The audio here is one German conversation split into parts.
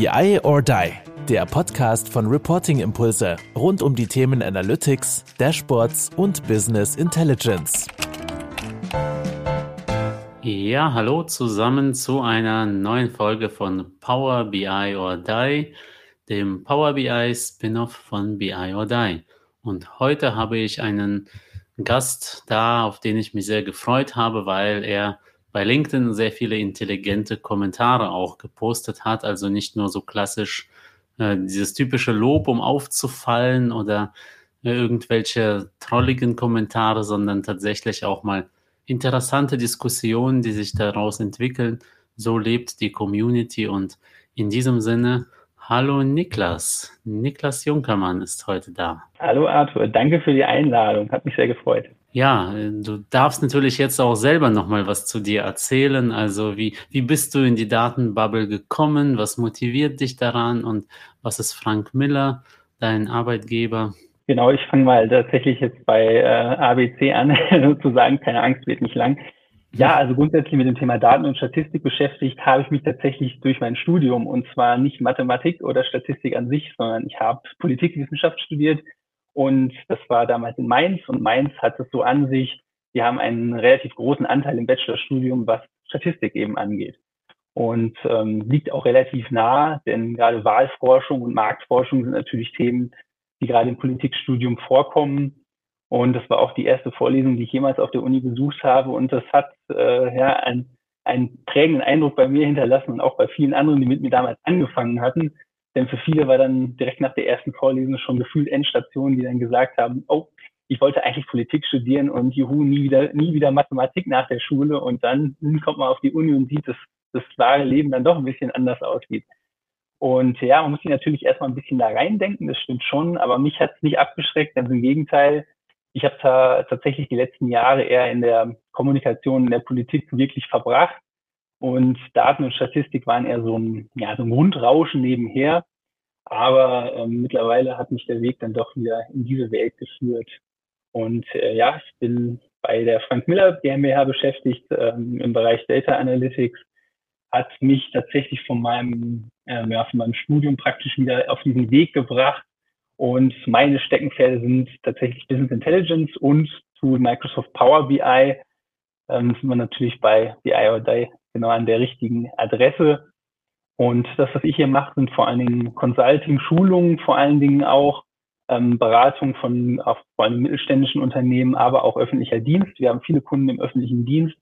BI or Die, der Podcast von Reporting Impulse rund um die Themen Analytics, Dashboards und Business Intelligence. Ja, hallo zusammen zu einer neuen Folge von Power BI or Die, dem Power BI Spin-off von BI or Die. Und heute habe ich einen Gast da, auf den ich mich sehr gefreut habe, weil er bei LinkedIn sehr viele intelligente Kommentare auch gepostet hat. Also nicht nur so klassisch äh, dieses typische Lob, um aufzufallen oder äh, irgendwelche trolligen Kommentare, sondern tatsächlich auch mal interessante Diskussionen, die sich daraus entwickeln. So lebt die Community und in diesem Sinne, hallo Niklas. Niklas Junkermann ist heute da. Hallo Arthur, danke für die Einladung, hat mich sehr gefreut. Ja, du darfst natürlich jetzt auch selber nochmal was zu dir erzählen. Also wie, wie bist du in die Datenbubble gekommen? Was motiviert dich daran? Und was ist Frank Miller, dein Arbeitgeber? Genau, ich fange mal tatsächlich jetzt bei äh, ABC an, sozusagen. Keine Angst, wird nicht lang. Ja, also grundsätzlich mit dem Thema Daten und Statistik beschäftigt habe ich mich tatsächlich durch mein Studium und zwar nicht Mathematik oder Statistik an sich, sondern ich habe Politikwissenschaft studiert und das war damals in Mainz und Mainz hat es so an sich, wir haben einen relativ großen Anteil im Bachelorstudium, was Statistik eben angeht. Und ähm, liegt auch relativ nah, denn gerade Wahlforschung und Marktforschung sind natürlich Themen, die gerade im Politikstudium vorkommen. Und das war auch die erste Vorlesung, die ich jemals auf der Uni besucht habe. Und das hat äh, ja einen, einen prägenden Eindruck bei mir hinterlassen und auch bei vielen anderen, die mit mir damals angefangen hatten, denn für viele war dann direkt nach der ersten Vorlesung schon gefühlt Endstation, die dann gesagt haben, oh, ich wollte eigentlich Politik studieren und juhu, nie wieder, nie wieder Mathematik nach der Schule. Und dann kommt man auf die Uni und sieht, dass das wahre Leben dann doch ein bisschen anders aussieht. Und ja, man muss sich natürlich erstmal ein bisschen da reindenken, das stimmt schon, aber mich hat es nicht abgeschreckt, ganz im Gegenteil. Ich habe tatsächlich die letzten Jahre eher in der Kommunikation, in der Politik wirklich verbracht und Daten und Statistik waren eher so ein, ja, so ein Grundrauschen nebenher. Aber ähm, mittlerweile hat mich der Weg dann doch wieder in diese Welt geführt. Und äh, ja, ich bin bei der Frank Miller GmbH beschäftigt ähm, im Bereich Data Analytics. Hat mich tatsächlich von meinem, äh, ja, von meinem Studium praktisch wieder auf diesen Weg gebracht. Und meine Steckenpferde sind tatsächlich Business Intelligence und zu Microsoft Power BI. Ähm, sind wir natürlich bei BI or Die genau an der richtigen Adresse. Und das, was ich hier mache, sind vor allen Dingen Consulting, Schulungen, vor allen Dingen auch ähm, Beratung von auch vor allem mittelständischen Unternehmen, aber auch öffentlicher Dienst. Wir haben viele Kunden im öffentlichen Dienst,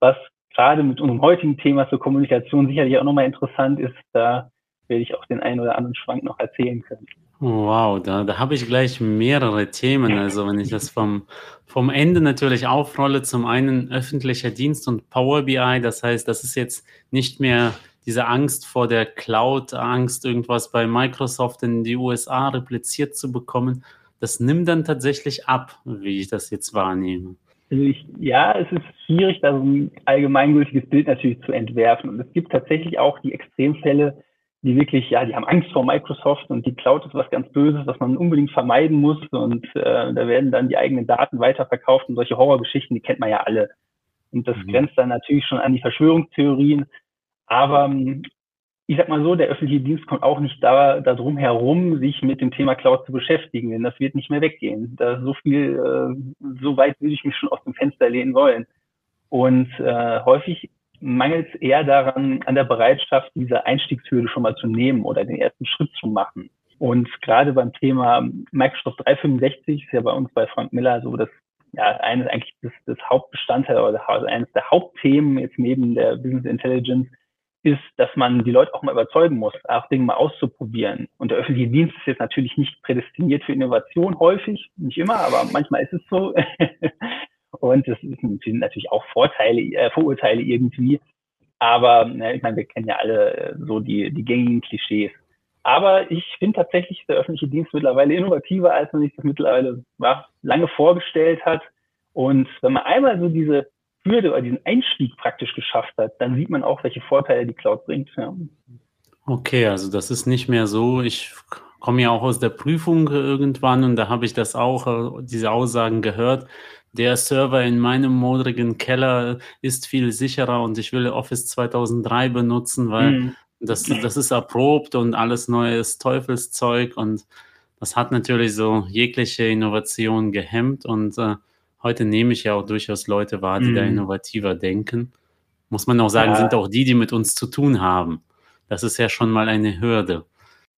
was gerade mit unserem heutigen Thema zur Kommunikation sicherlich auch nochmal interessant ist. Da werde ich auch den einen oder anderen Schwank noch erzählen können. Wow, da, da habe ich gleich mehrere Themen. Also wenn ich das vom, vom Ende natürlich aufrolle, zum einen öffentlicher Dienst und Power BI, das heißt, das ist jetzt nicht mehr diese Angst vor der Cloud, Angst, irgendwas bei Microsoft in die USA repliziert zu bekommen. Das nimmt dann tatsächlich ab, wie ich das jetzt wahrnehme. Also ich, ja, es ist schwierig, da so ein allgemeingültiges Bild natürlich zu entwerfen. Und es gibt tatsächlich auch die Extremfälle, die wirklich, ja, die haben Angst vor Microsoft und die Cloud ist was ganz Böses, was man unbedingt vermeiden muss und äh, da werden dann die eigenen Daten weiterverkauft und solche Horrorgeschichten, die kennt man ja alle. Und das mhm. grenzt dann natürlich schon an die Verschwörungstheorien. Aber ähm, ich sag mal so, der öffentliche Dienst kommt auch nicht da, da drum herum, sich mit dem Thema Cloud zu beschäftigen, denn das wird nicht mehr weggehen. Da so viel, äh, so weit würde ich mich schon aus dem Fenster lehnen wollen. Und äh, häufig mangelt es eher daran, an der Bereitschaft, diese Einstiegshürde schon mal zu nehmen oder den ersten Schritt zu machen. Und gerade beim Thema Microsoft 365 ist ja bei uns bei Frank Miller so das ja eines eigentlich das, das Hauptbestandteil oder eines der Hauptthemen jetzt neben der Business Intelligence ist, dass man die Leute auch mal überzeugen muss, auch Dinge mal auszuprobieren. Und der öffentliche Dienst ist jetzt natürlich nicht prädestiniert für Innovation häufig, nicht immer, aber manchmal ist es so. Und es sind natürlich auch Vorteile, äh, Vorurteile irgendwie. Aber ne, ich meine, wir kennen ja alle äh, so die, die gängigen Klischees. Aber ich finde tatsächlich der öffentliche Dienst mittlerweile innovativer, als man sich das mittlerweile ja, lange vorgestellt hat. Und wenn man einmal so diese Hürde oder diesen Einstieg praktisch geschafft hat, dann sieht man auch, welche Vorteile die Cloud bringt. Ja. Okay, also das ist nicht mehr so. Ich komme ja auch aus der Prüfung irgendwann und da habe ich das auch, äh, diese Aussagen gehört der Server in meinem modrigen Keller ist viel sicherer und ich will Office 2003 benutzen, weil mhm. das, das ist erprobt und alles neues Teufelszeug und das hat natürlich so jegliche Innovation gehemmt und äh, heute nehme ich ja auch durchaus Leute wahr, die mhm. da innovativer denken. Muss man auch sagen, ja. sind auch die, die mit uns zu tun haben. Das ist ja schon mal eine Hürde.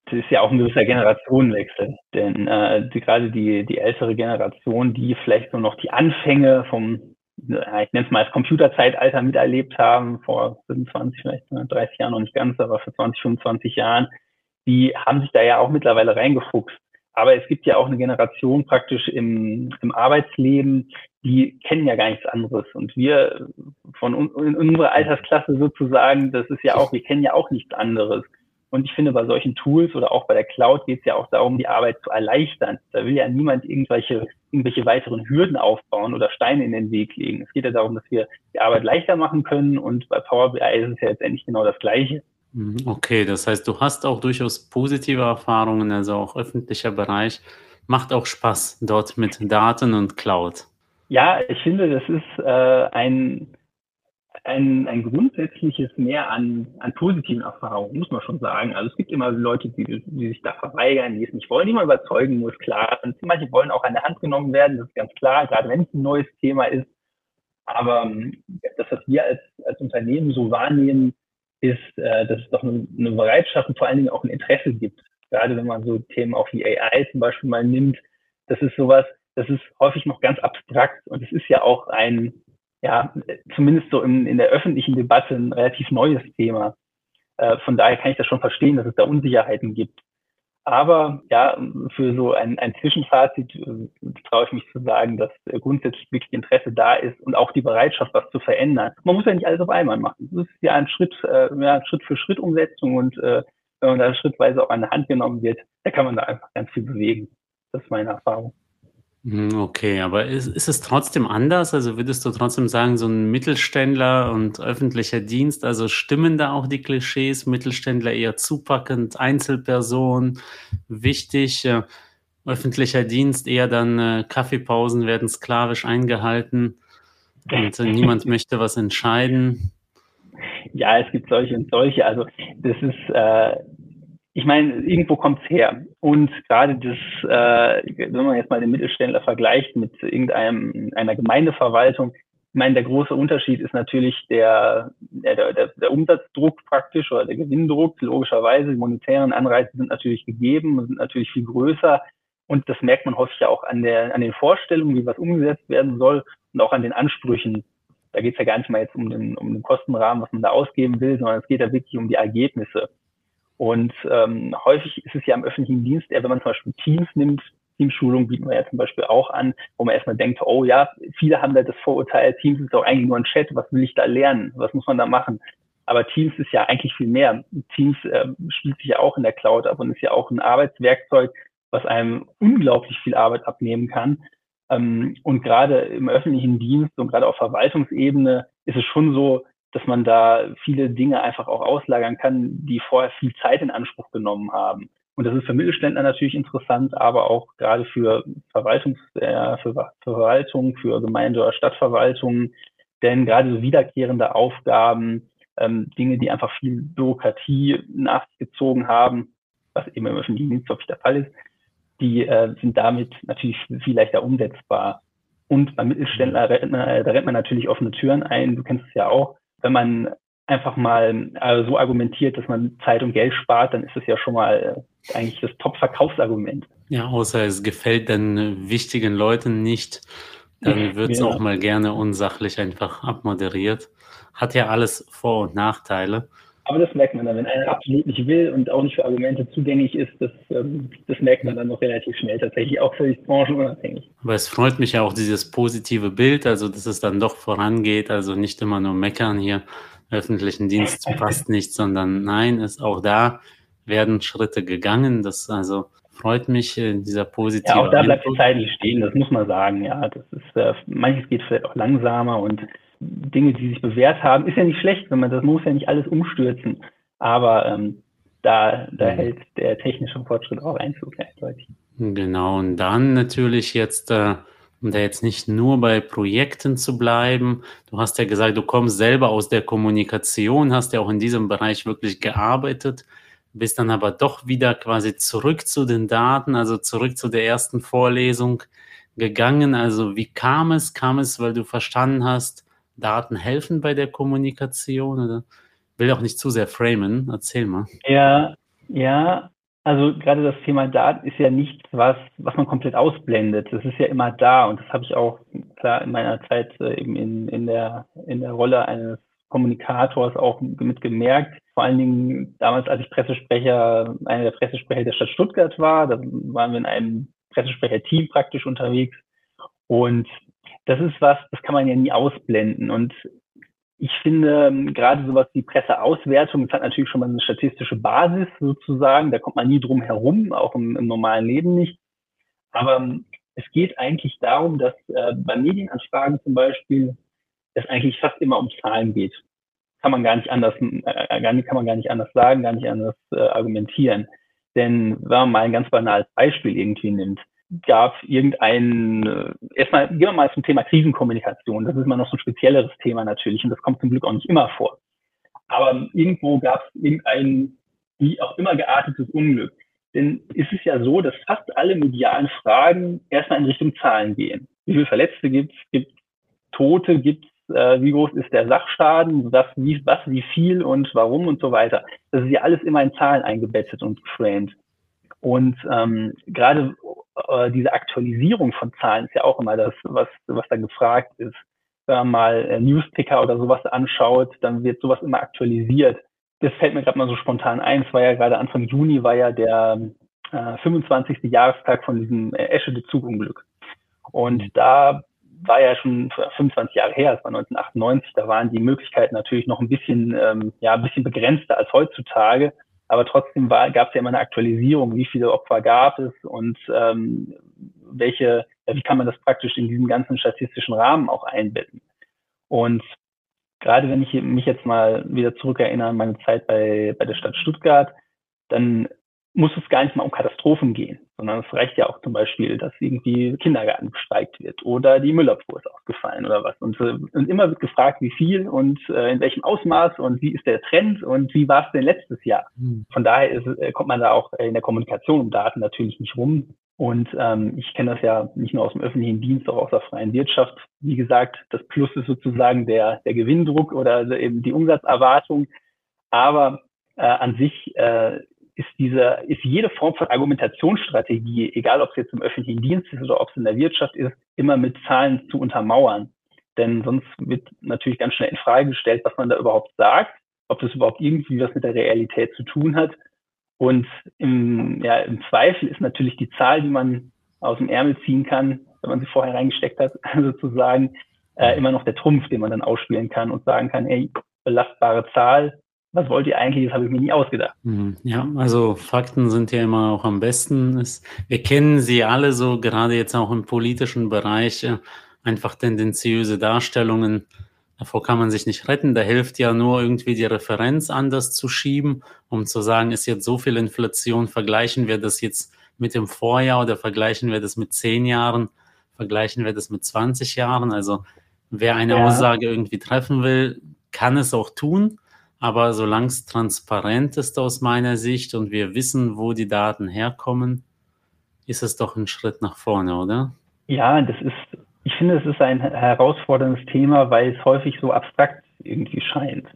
Das ist ja auch ein gewisser Generationenwechsel, denn äh, die, gerade die, die ältere Generation, die vielleicht nur noch die Anfänge vom, ich nenne es mal als Computerzeitalter miterlebt haben, vor 25, vielleicht 30 Jahren noch nicht ganz, aber vor 20, 25 Jahren, die haben sich da ja auch mittlerweile reingefuchst. Aber es gibt ja auch eine Generation praktisch im, im Arbeitsleben, die kennen ja gar nichts anderes. Und wir von in unserer Altersklasse sozusagen, das ist ja auch, wir kennen ja auch nichts anderes. Und ich finde, bei solchen Tools oder auch bei der Cloud geht es ja auch darum, die Arbeit zu erleichtern. Da will ja niemand irgendwelche, irgendwelche weiteren Hürden aufbauen oder Steine in den Weg legen. Es geht ja darum, dass wir die Arbeit leichter machen können. Und bei Power BI ist es ja letztendlich genau das Gleiche. Mhm, okay, das heißt, du hast auch durchaus positive Erfahrungen, also auch öffentlicher Bereich. Macht auch Spaß dort mit Daten und Cloud. Ja, ich finde, das ist äh, ein, ein, ein grundsätzliches Mehr an, an positiven Erfahrungen, muss man schon sagen. Also es gibt immer Leute, die, die sich da verweigern, die es nicht wollen, die man überzeugen muss, klar. Und manche wollen auch an der Hand genommen werden, das ist ganz klar, gerade wenn es ein neues Thema ist. Aber ähm, das, was wir als, als Unternehmen so wahrnehmen, ist, äh, dass es doch eine, eine Bereitschaft und vor allen Dingen auch ein Interesse gibt. Gerade wenn man so Themen auch wie AI zum Beispiel mal nimmt, das ist sowas, das ist häufig noch ganz abstrakt und es ist ja auch ein, ja, zumindest so in, in der öffentlichen Debatte ein relativ neues Thema. Äh, von daher kann ich das schon verstehen, dass es da Unsicherheiten gibt. Aber ja, für so ein, ein Zwischenfazit äh, traue ich mich zu sagen, dass grundsätzlich wirklich Interesse da ist und auch die Bereitschaft, was zu verändern. Man muss ja nicht alles auf einmal machen. Das ist ja ein Schritt, äh, ja, Schritt für Schritt Umsetzung und äh, wenn man da schrittweise auch an die Hand genommen wird, da kann man da einfach ganz viel bewegen. Das ist meine Erfahrung. Hm, okay, aber ist, ist es trotzdem anders? Also würdest du trotzdem sagen, so ein Mittelständler und öffentlicher Dienst, also stimmen da auch die Klischees? Mittelständler eher zupackend, Einzelperson, wichtig, äh, öffentlicher Dienst eher dann äh, Kaffeepausen werden sklavisch eingehalten und äh, niemand möchte was entscheiden. Ja, es gibt solche und solche. Also das ist äh, ich meine, irgendwo kommt's her. Und gerade das, äh, wenn man jetzt mal den Mittelständler vergleicht mit irgendeinem einer Gemeindeverwaltung, ich meine, der große Unterschied ist natürlich der, der, der, der Umsatzdruck praktisch oder der Gewinndruck. Logischerweise, die monetären Anreize sind natürlich gegeben und sind natürlich viel größer. Und das merkt man häufig ja auch an, der, an den Vorstellungen, wie was umgesetzt werden soll und auch an den Ansprüchen. Da geht's ja gar nicht mal jetzt um den, um den Kostenrahmen, was man da ausgeben will, sondern es geht ja wirklich um die Ergebnisse. Und ähm, häufig ist es ja im öffentlichen Dienst, eher wenn man zum Beispiel Teams nimmt, Teamschulung bieten wir ja zum Beispiel auch an, wo man erstmal denkt, oh ja, viele haben da das Vorurteil, Teams ist doch eigentlich nur ein Chat, was will ich da lernen, was muss man da machen? Aber Teams ist ja eigentlich viel mehr. Teams äh, spielt sich ja auch in der Cloud ab und ist ja auch ein Arbeitswerkzeug, was einem unglaublich viel Arbeit abnehmen kann. Ähm, und gerade im öffentlichen Dienst und gerade auf Verwaltungsebene ist es schon so, dass man da viele Dinge einfach auch auslagern kann, die vorher viel Zeit in Anspruch genommen haben. Und das ist für Mittelständler natürlich interessant, aber auch gerade für Verwaltungs, äh, für, Verwaltung, für Gemeinde- oder Stadtverwaltungen, denn gerade so wiederkehrende Aufgaben, ähm, Dinge, die einfach viel Bürokratie nach sich gezogen haben, was eben im öffentlichen Dienst häufig der Fall ist, die äh, sind damit natürlich viel leichter umsetzbar. Und beim Mittelständler, rennt, man, da rennt man natürlich offene Türen ein. Du kennst es ja auch wenn man einfach mal äh, so argumentiert, dass man Zeit und Geld spart, dann ist es ja schon mal äh, eigentlich das Top-Verkaufsargument. Ja, außer es gefällt dann wichtigen Leuten nicht, dann wird es genau. auch mal gerne unsachlich einfach abmoderiert. Hat ja alles Vor- und Nachteile. Aber das merkt man dann, wenn einer absolut nicht will und auch nicht für Argumente zugänglich ist, das, ähm, das merkt man dann noch relativ schnell, tatsächlich auch völlig branchenunabhängig. Aber es freut mich ja auch dieses positive Bild, also dass es dann doch vorangeht, also nicht immer nur meckern hier, öffentlichen Dienst passt nicht, sondern nein, ist auch da werden Schritte gegangen, das also freut mich, äh, dieser positive Ja, auch da bleibt die Zeit nicht stehen, das muss man sagen, ja, das ist, äh, manches geht vielleicht auch langsamer und Dinge, die sich bewährt haben, ist ja nicht schlecht, wenn man das muss ja nicht alles umstürzen. Aber ähm, da, da mhm. hält der technische Fortschritt auch Einzug eindeutig. Genau, und dann natürlich jetzt äh, um da jetzt nicht nur bei Projekten zu bleiben. Du hast ja gesagt, du kommst selber aus der Kommunikation, hast ja auch in diesem Bereich wirklich gearbeitet, bist dann aber doch wieder quasi zurück zu den Daten, also zurück zu der ersten Vorlesung gegangen. Also wie kam es? Kam es, weil du verstanden hast, Daten helfen bei der Kommunikation oder will auch nicht zu sehr framen? Erzähl mal. Ja, ja, also gerade das Thema Daten ist ja nichts, was, was man komplett ausblendet. Das ist ja immer da und das habe ich auch klar in meiner Zeit äh, eben in, in, der, in der Rolle eines Kommunikators auch mitgemerkt. Vor allen Dingen damals, als ich Pressesprecher, einer der Pressesprecher der Stadt Stuttgart war, da waren wir in einem Pressesprecher-Team praktisch unterwegs. Und das ist was, das kann man ja nie ausblenden. Und ich finde ähm, gerade sowas wie Presseauswertung, das hat natürlich schon mal eine statistische Basis sozusagen, da kommt man nie drum herum, auch im, im normalen Leben nicht. Aber ähm, es geht eigentlich darum, dass äh, bei Medienanfragen zum Beispiel es eigentlich fast immer um Zahlen geht. Kann man gar nicht anders, äh, nicht, kann man gar nicht anders sagen, gar nicht anders äh, argumentieren. Denn wenn man mal ein ganz banales Beispiel irgendwie nimmt, gab irgendein, äh, erstmal gehen wir mal zum Thema Krisenkommunikation. Das ist immer noch so ein spezielleres Thema natürlich und das kommt zum Glück auch nicht immer vor. Aber irgendwo gab es irgendein, wie auch immer geartetes Unglück. Denn es ist ja so, dass fast alle medialen Fragen erstmal in Richtung Zahlen gehen. Wie viele Verletzte gibt es? Gibt Tote? Gibt äh, wie groß ist der Sachschaden? Was wie, was, wie viel und warum und so weiter? Das ist ja alles immer in Zahlen eingebettet und geframed. Und ähm, gerade äh, diese Aktualisierung von Zahlen ist ja auch immer das, was, was da gefragt ist. Wenn man mal äh, Newsticker oder sowas anschaut, dann wird sowas immer aktualisiert. Das fällt mir gerade mal so spontan ein. Es war ja gerade Anfang Juni, war ja der äh, 25. Jahrestag von diesem äh, Eschede-Zugunglück. Und mhm. da war ja schon 25 Jahre her, es war 1998, da waren die Möglichkeiten natürlich noch ein bisschen, ähm, ja, ein bisschen begrenzter als heutzutage. Aber trotzdem gab es ja immer eine Aktualisierung, wie viele Opfer gab es und ähm, welche, ja, wie kann man das praktisch in diesem ganzen statistischen Rahmen auch einbetten. Und gerade wenn ich mich jetzt mal wieder zurückerinnere an meine Zeit bei, bei der Stadt Stuttgart, dann muss es gar nicht mal um Katastrophen gehen, sondern es reicht ja auch zum Beispiel, dass irgendwie Kindergarten bestreikt wird oder die Müllabfuhr ist ausgefallen oder was. Und, äh, und immer wird gefragt, wie viel und äh, in welchem Ausmaß und wie ist der Trend und wie war es denn letztes Jahr. Hm. Von daher ist, äh, kommt man da auch in der Kommunikation um Daten natürlich nicht rum. Und ähm, ich kenne das ja nicht nur aus dem öffentlichen Dienst, auch aus der freien Wirtschaft. Wie gesagt, das Plus ist sozusagen der, der Gewinndruck oder eben die Umsatzerwartung. Aber äh, an sich äh, ist diese, ist jede Form von Argumentationsstrategie, egal ob es jetzt im öffentlichen Dienst ist oder ob es in der Wirtschaft ist, immer mit Zahlen zu untermauern. Denn sonst wird natürlich ganz schnell in Frage gestellt, was man da überhaupt sagt, ob das überhaupt irgendwie was mit der Realität zu tun hat. Und im, ja, im Zweifel ist natürlich die Zahl, die man aus dem Ärmel ziehen kann, wenn man sie vorher reingesteckt hat, sozusagen, äh, immer noch der Trumpf, den man dann ausspielen kann und sagen kann, ey, belastbare Zahl, was wollt ihr eigentlich? Das habe ich mir nie ausgedacht. Mhm. Ja, also Fakten sind ja immer auch am besten. wir kennen sie alle so, gerade jetzt auch im politischen Bereich, einfach tendenziöse Darstellungen. Davor kann man sich nicht retten. Da hilft ja nur irgendwie die Referenz anders zu schieben, um zu sagen, ist jetzt so viel Inflation, vergleichen wir das jetzt mit dem Vorjahr oder vergleichen wir das mit zehn Jahren, vergleichen wir das mit 20 Jahren. Also wer eine ja. Aussage irgendwie treffen will, kann es auch tun. Aber solange es transparent ist aus meiner Sicht und wir wissen, wo die Daten herkommen, ist es doch ein Schritt nach vorne, oder? Ja, das ist, ich finde, es ist ein herausforderndes Thema, weil es häufig so abstrakt irgendwie scheint.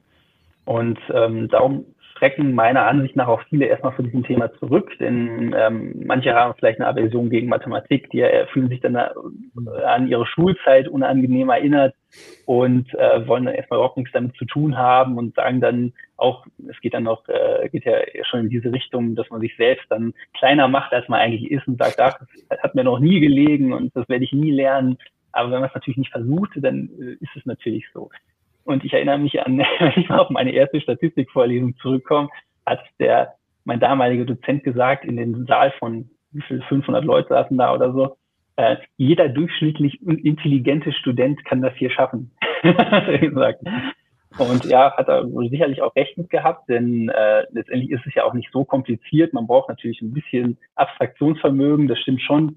Und ähm, darum schrecken meiner Ansicht nach auch viele erstmal von diesem Thema zurück, denn ähm, manche haben vielleicht eine Aversion gegen Mathematik, die äh, fühlen sich dann äh, an ihre Schulzeit unangenehm erinnert und äh, wollen dann erstmal überhaupt nichts damit zu tun haben und sagen dann auch, es geht dann noch, äh, geht ja schon in diese Richtung, dass man sich selbst dann kleiner macht, als man eigentlich ist und sagt, ach, das hat mir noch nie gelegen und das werde ich nie lernen. Aber wenn man es natürlich nicht versucht, dann äh, ist es natürlich so. Und ich erinnere mich an, wenn ich mal auf meine erste Statistikvorlesung zurückkomme, hat der, mein damaliger Dozent gesagt, in den Saal von wie viel, 500 Leute saßen da oder so, äh, jeder durchschnittlich intelligente Student kann das hier schaffen, hat er gesagt. Und ja, hat er sicherlich auch recht mit gehabt, denn äh, letztendlich ist es ja auch nicht so kompliziert. Man braucht natürlich ein bisschen Abstraktionsvermögen, das stimmt schon.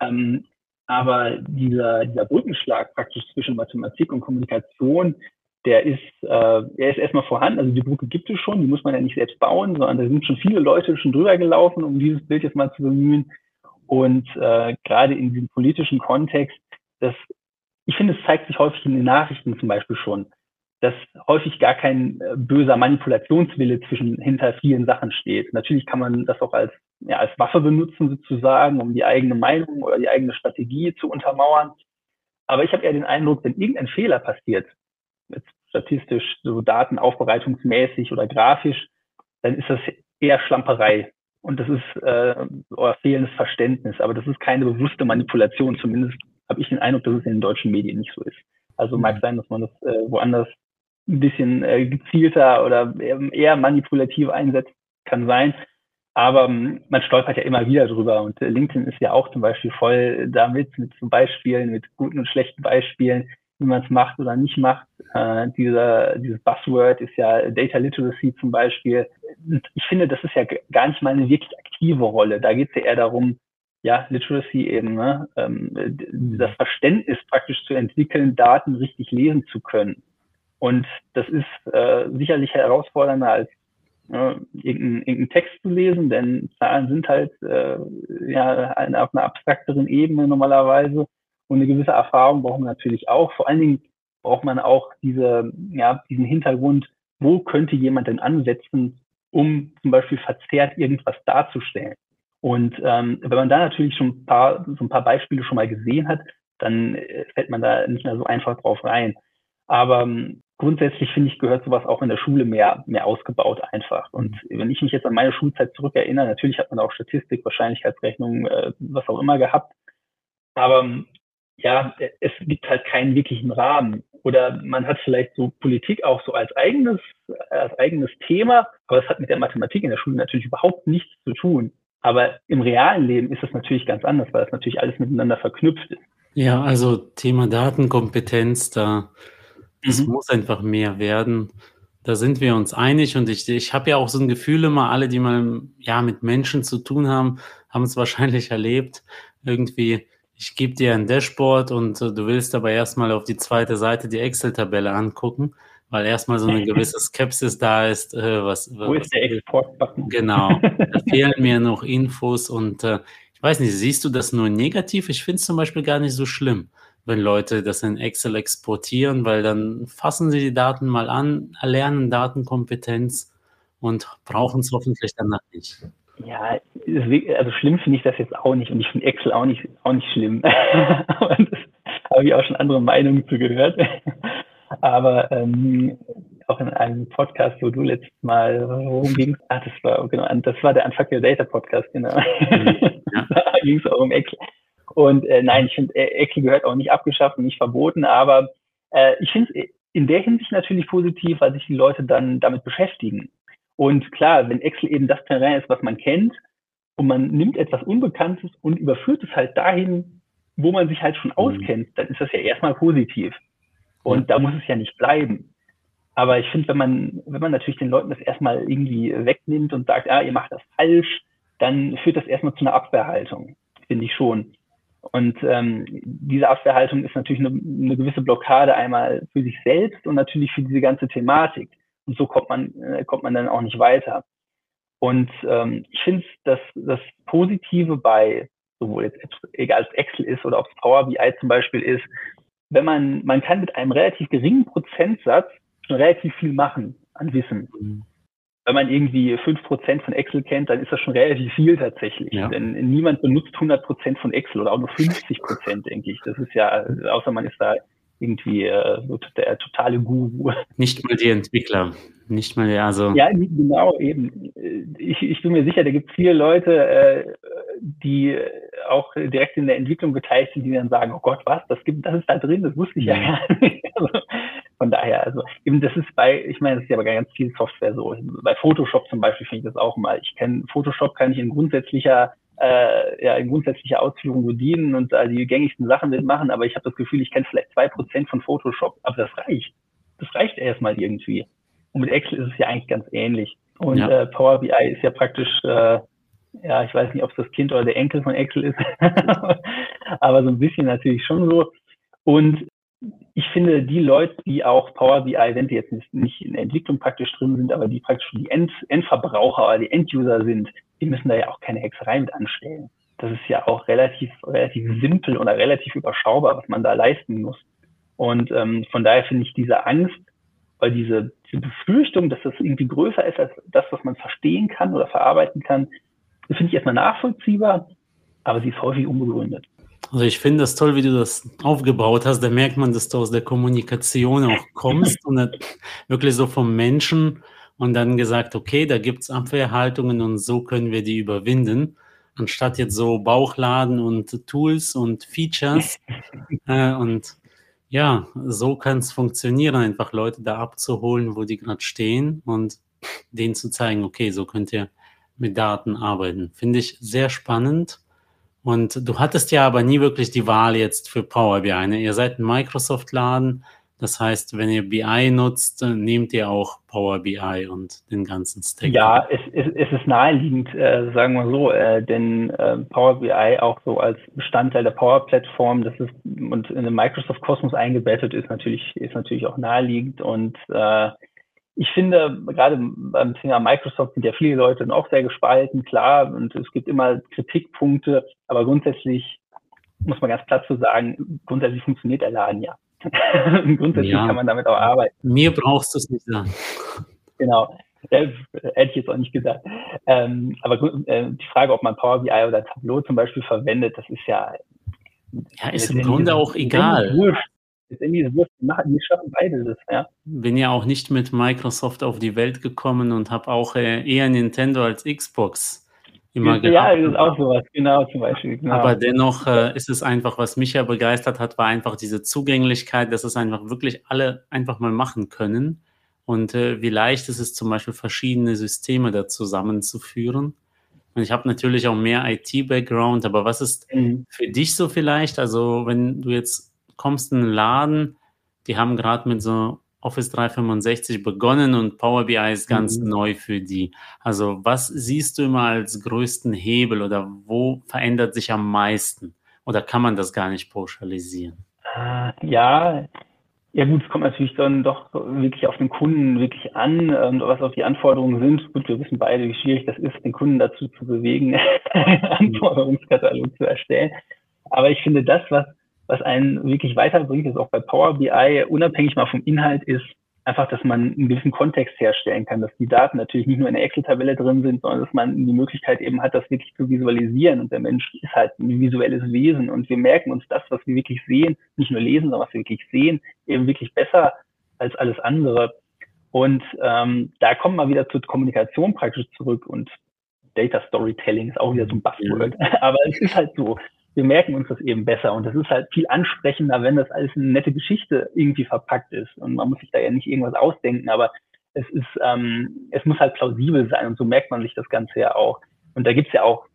Ähm, Aber dieser, dieser Brückenschlag praktisch zwischen Mathematik und Kommunikation, der ist, äh, er ist erstmal vorhanden. Also die Brücke gibt es schon, die muss man ja nicht selbst bauen, sondern da sind schon viele Leute schon drüber gelaufen, um dieses Bild jetzt mal zu bemühen. Und äh, gerade in diesem politischen Kontext, das, ich finde, es zeigt sich häufig in den Nachrichten zum Beispiel schon, dass häufig gar kein äh, böser Manipulationswille zwischen hinter vielen Sachen steht. Natürlich kann man das auch als, ja, als Waffe benutzen sozusagen, um die eigene Meinung oder die eigene Strategie zu untermauern. Aber ich habe eher den Eindruck, wenn irgendein Fehler passiert, jetzt statistisch, so datenaufbereitungsmäßig oder grafisch, dann ist das eher Schlamperei. Und das ist äh, oder fehlendes Verständnis. Aber das ist keine bewusste Manipulation. Zumindest habe ich den Eindruck, dass es in den deutschen Medien nicht so ist. Also mag mhm. sein, dass man das äh, woanders ein bisschen äh, gezielter oder eher manipulativ einsetzt, kann sein. Aber ähm, man stolpert ja immer wieder drüber und äh, LinkedIn ist ja auch zum Beispiel voll damit, mit so Beispielen, mit guten und schlechten Beispielen, wie man es macht oder nicht macht. Äh, dieser, dieses Buzzword ist ja Data Literacy zum Beispiel. Und ich finde, das ist ja gar nicht mal eine wirklich aktive Rolle. Da geht es ja eher darum, ja, Literacy eben, ne? ähm, das Verständnis praktisch zu entwickeln, Daten richtig lesen zu können. Und das ist äh, sicherlich herausfordernder als äh, irgendeinen irgendein Text zu lesen, denn Zahlen sind halt äh, ja eine, auf einer abstrakteren Ebene normalerweise. Und eine gewisse Erfahrung braucht man natürlich auch. Vor allen Dingen braucht man auch diese, ja, diesen Hintergrund, wo könnte jemand denn ansetzen, um zum Beispiel verzerrt irgendwas darzustellen. Und ähm, wenn man da natürlich schon ein paar, so ein paar Beispiele schon mal gesehen hat, dann äh, fällt man da nicht mehr so einfach drauf rein. Aber ähm, grundsätzlich finde ich, gehört sowas auch in der Schule mehr, mehr ausgebaut einfach. Und wenn ich mich jetzt an meine Schulzeit zurückerinnere, natürlich hat man auch Statistik, Wahrscheinlichkeitsrechnung, äh, was auch immer gehabt. Aber ähm, ja, es gibt halt keinen wirklichen Rahmen. Oder man hat vielleicht so Politik auch so als eigenes, als eigenes Thema, aber es hat mit der Mathematik in der Schule natürlich überhaupt nichts zu tun. Aber im realen Leben ist es natürlich ganz anders, weil es natürlich alles miteinander verknüpft ist. Ja, also Thema Datenkompetenz, da es mhm. muss einfach mehr werden. Da sind wir uns einig und ich, ich habe ja auch so ein Gefühl immer, alle, die mal ja, mit Menschen zu tun haben, haben es wahrscheinlich erlebt. Irgendwie, ich gebe dir ein Dashboard und äh, du willst aber erstmal auf die zweite Seite die Excel-Tabelle angucken, weil erstmal so eine gewisse Skepsis da ist. Äh, was, Wo was, ist der Export-Button? Genau, da fehlen mir noch Infos und äh, ich weiß nicht, siehst du das nur negativ? Ich finde es zum Beispiel gar nicht so schlimm wenn Leute das in Excel exportieren, weil dann fassen sie die Daten mal an, erlernen Datenkompetenz und brauchen es hoffentlich danach nicht. Ja, also schlimm finde ich das jetzt auch nicht und ich finde Excel auch nicht, auch nicht schlimm. Aber das habe ich auch schon andere Meinungen zu gehört. Aber ähm, auch in einem Podcast, wo du letztes Mal rumgingst, ah, das war genau, das war der Unfuck Your Data Podcast, genau. Mhm, ja. da ging es auch um Excel. Und äh, nein, ich finde, äh, Excel gehört auch nicht abgeschafft und nicht verboten, aber äh, ich finde es in der Hinsicht natürlich positiv, weil sich die Leute dann damit beschäftigen. Und klar, wenn Excel eben das Terrain ist, was man kennt, und man nimmt etwas Unbekanntes und überführt es halt dahin, wo man sich halt schon mhm. auskennt, dann ist das ja erstmal positiv. Und ja. da muss es ja nicht bleiben. Aber ich finde, wenn man, wenn man natürlich den Leuten das erstmal irgendwie wegnimmt und sagt, ja, ihr macht das falsch, dann führt das erstmal zu einer Abwehrhaltung, finde ich schon. Und ähm, diese Abwehrhaltung ist natürlich eine, eine gewisse Blockade einmal für sich selbst und natürlich für diese ganze Thematik. Und so kommt man, äh, kommt man dann auch nicht weiter. Und ähm, ich finde, dass das Positive bei sowohl jetzt egal ob es Excel ist oder ob es Power BI zum Beispiel ist, wenn man, man kann mit einem relativ geringen Prozentsatz schon relativ viel machen an Wissen. Mhm wenn man irgendwie fünf Prozent von Excel kennt, dann ist das schon relativ viel tatsächlich. Ja. Denn niemand benutzt 100 Prozent von Excel oder auch nur 50%, Prozent, denke ich. Das ist ja, außer man ist da irgendwie äh, so der totale Guru. Nicht mal die Entwickler. Nicht mal, ja, also. Ja, genau, eben. Ich, ich bin mir sicher, da gibt es viele Leute, äh, die auch direkt in der Entwicklung beteiligt sind, die dann sagen, oh Gott, was, das gibt, das ist da drin, das wusste ich ja, ja gar nicht. Also, von daher, also eben das ist bei, ich meine, das ist ja aber ganz viel Software so. Bei Photoshop zum Beispiel finde ich das auch mal. Ich kenne Photoshop kann ich in grundsätzlicher äh, ja, in grundsätzlicher Ausführung bedienen und da die gängigsten Sachen mitmachen, aber ich habe das Gefühl, ich kenne vielleicht zwei Prozent von Photoshop, aber das reicht. Das reicht erstmal irgendwie. Und mit Excel ist es ja eigentlich ganz ähnlich. Und ja. äh, Power BI ist ja praktisch äh, ja, ich weiß nicht, ob es das Kind oder der Enkel von Excel ist, aber so ein bisschen natürlich schon so. Und ich finde, die Leute, die auch Power BI, wenn sie jetzt nicht in der Entwicklung praktisch drin sind, aber die praktisch die End, Endverbraucher oder die Enduser sind, die müssen da ja auch keine Hexerei mit anstellen. Das ist ja auch relativ, relativ simpel oder relativ überschaubar, was man da leisten muss. Und ähm, von daher finde ich diese Angst, weil diese, diese Befürchtung, dass das irgendwie größer ist als das, was man verstehen kann oder verarbeiten kann, finde ich erstmal nachvollziehbar, aber sie ist häufig unbegründet. Also ich finde das toll, wie du das aufgebaut hast. Da merkt man, dass du aus der Kommunikation auch kommst und wirklich so vom Menschen und dann gesagt, okay, da gibt es Abwehrhaltungen und so können wir die überwinden. Anstatt jetzt so Bauchladen und Tools und Features. äh, und ja, so kann es funktionieren, einfach Leute da abzuholen, wo die gerade stehen und denen zu zeigen, okay, so könnt ihr mit Daten arbeiten. Finde ich sehr spannend. Und du hattest ja aber nie wirklich die Wahl jetzt für Power BI. Ne? Ihr seid ein Microsoft-Laden. Das heißt, wenn ihr BI nutzt, nehmt ihr auch Power BI und den ganzen Stack. Ja, es, es, es ist naheliegend, äh, sagen wir so, äh, denn äh, Power BI auch so als Bestandteil der Power-Plattform, das ist und in den Microsoft-Kosmos eingebettet ist natürlich, ist natürlich auch naheliegend und äh, ich finde, gerade beim Thema Microsoft sind ja viele Leute auch sehr gespalten, klar, und es gibt immer Kritikpunkte, aber grundsätzlich muss man ganz platt so sagen, grundsätzlich funktioniert der Laden ja. grundsätzlich ja. kann man damit auch arbeiten. Mir brauchst du es nicht sagen. Genau. Äh, hätte ich jetzt auch nicht gesagt. Ähm, aber äh, die Frage, ob man Power BI oder Tableau zum Beispiel verwendet, das ist ja. Ja, ist im Grunde auch egal. Wurscht ist irgendwie so Wurst, die, machen, die schaffen beide das, ja. Bin ja auch nicht mit Microsoft auf die Welt gekommen und habe auch äh, eher Nintendo als Xbox immer gehabt. Ja, das ist auch sowas, genau zum Beispiel. Genau. Aber dennoch äh, ist es einfach, was mich ja begeistert hat, war einfach diese Zugänglichkeit, dass es einfach wirklich alle einfach mal machen können. Und äh, wie leicht ist es zum Beispiel, verschiedene Systeme da zusammenzuführen. Und ich habe natürlich auch mehr IT-Background, aber was ist mhm. für dich so vielleicht? Also, wenn du jetzt kommst in einen Laden, die haben gerade mit so Office 365 begonnen und Power BI ist ganz mhm. neu für die. Also was siehst du immer als größten Hebel oder wo verändert sich am meisten? Oder kann man das gar nicht pauschalisieren? Ah, ja, ja gut, es kommt natürlich dann doch wirklich auf den Kunden wirklich an, ähm, was auch die Anforderungen sind. Gut, wir wissen beide, wie schwierig das ist, den Kunden dazu zu bewegen, einen Anforderungskatalog zu erstellen. Aber ich finde, das, was was einen wirklich weiterbringt, ist auch bei Power BI, unabhängig mal vom Inhalt, ist einfach, dass man einen gewissen Kontext herstellen kann, dass die Daten natürlich nicht nur in der Excel-Tabelle drin sind, sondern dass man die Möglichkeit eben hat, das wirklich zu visualisieren. Und der Mensch ist halt ein visuelles Wesen und wir merken uns das, was wir wirklich sehen, nicht nur lesen, sondern was wir wirklich sehen, eben wirklich besser als alles andere. Und ähm, da kommen wir wieder zur Kommunikation praktisch zurück und Data Storytelling ist auch wieder so ein Buzzword. Aber es ist halt so wir merken uns das eben besser. Und das ist halt viel ansprechender, wenn das alles eine nette Geschichte irgendwie verpackt ist. Und man muss sich da ja nicht irgendwas ausdenken, aber es ist, ähm, es muss halt plausibel sein und so merkt man sich das Ganze ja auch. Und da gibt's ja auch